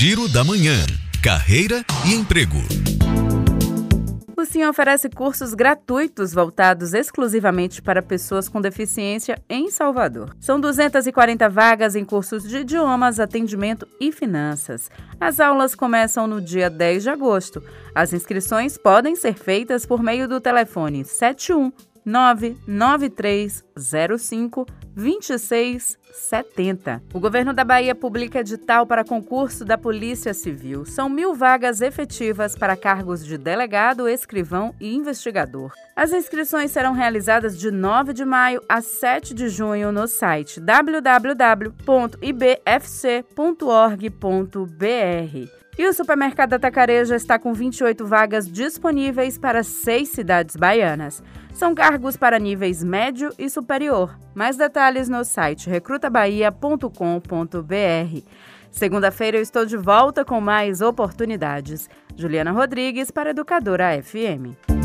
Giro da Manhã. Carreira e emprego. O Sim oferece cursos gratuitos voltados exclusivamente para pessoas com deficiência em Salvador. São 240 vagas em cursos de idiomas, atendimento e finanças. As aulas começam no dia 10 de agosto. As inscrições podem ser feitas por meio do telefone 71 99305 2670. O governo da Bahia publica edital para concurso da Polícia Civil. São mil vagas efetivas para cargos de delegado, escrivão e investigador. As inscrições serão realizadas de 9 de maio a 7 de junho no site www.ibfc.org.br. E o supermercado Atacareja está com 28 vagas disponíveis para seis cidades baianas. São cargos para níveis médio e superior. Mais detalhes no site recrutabahia.com.br. Segunda-feira eu estou de volta com mais oportunidades. Juliana Rodrigues para Educadora FM.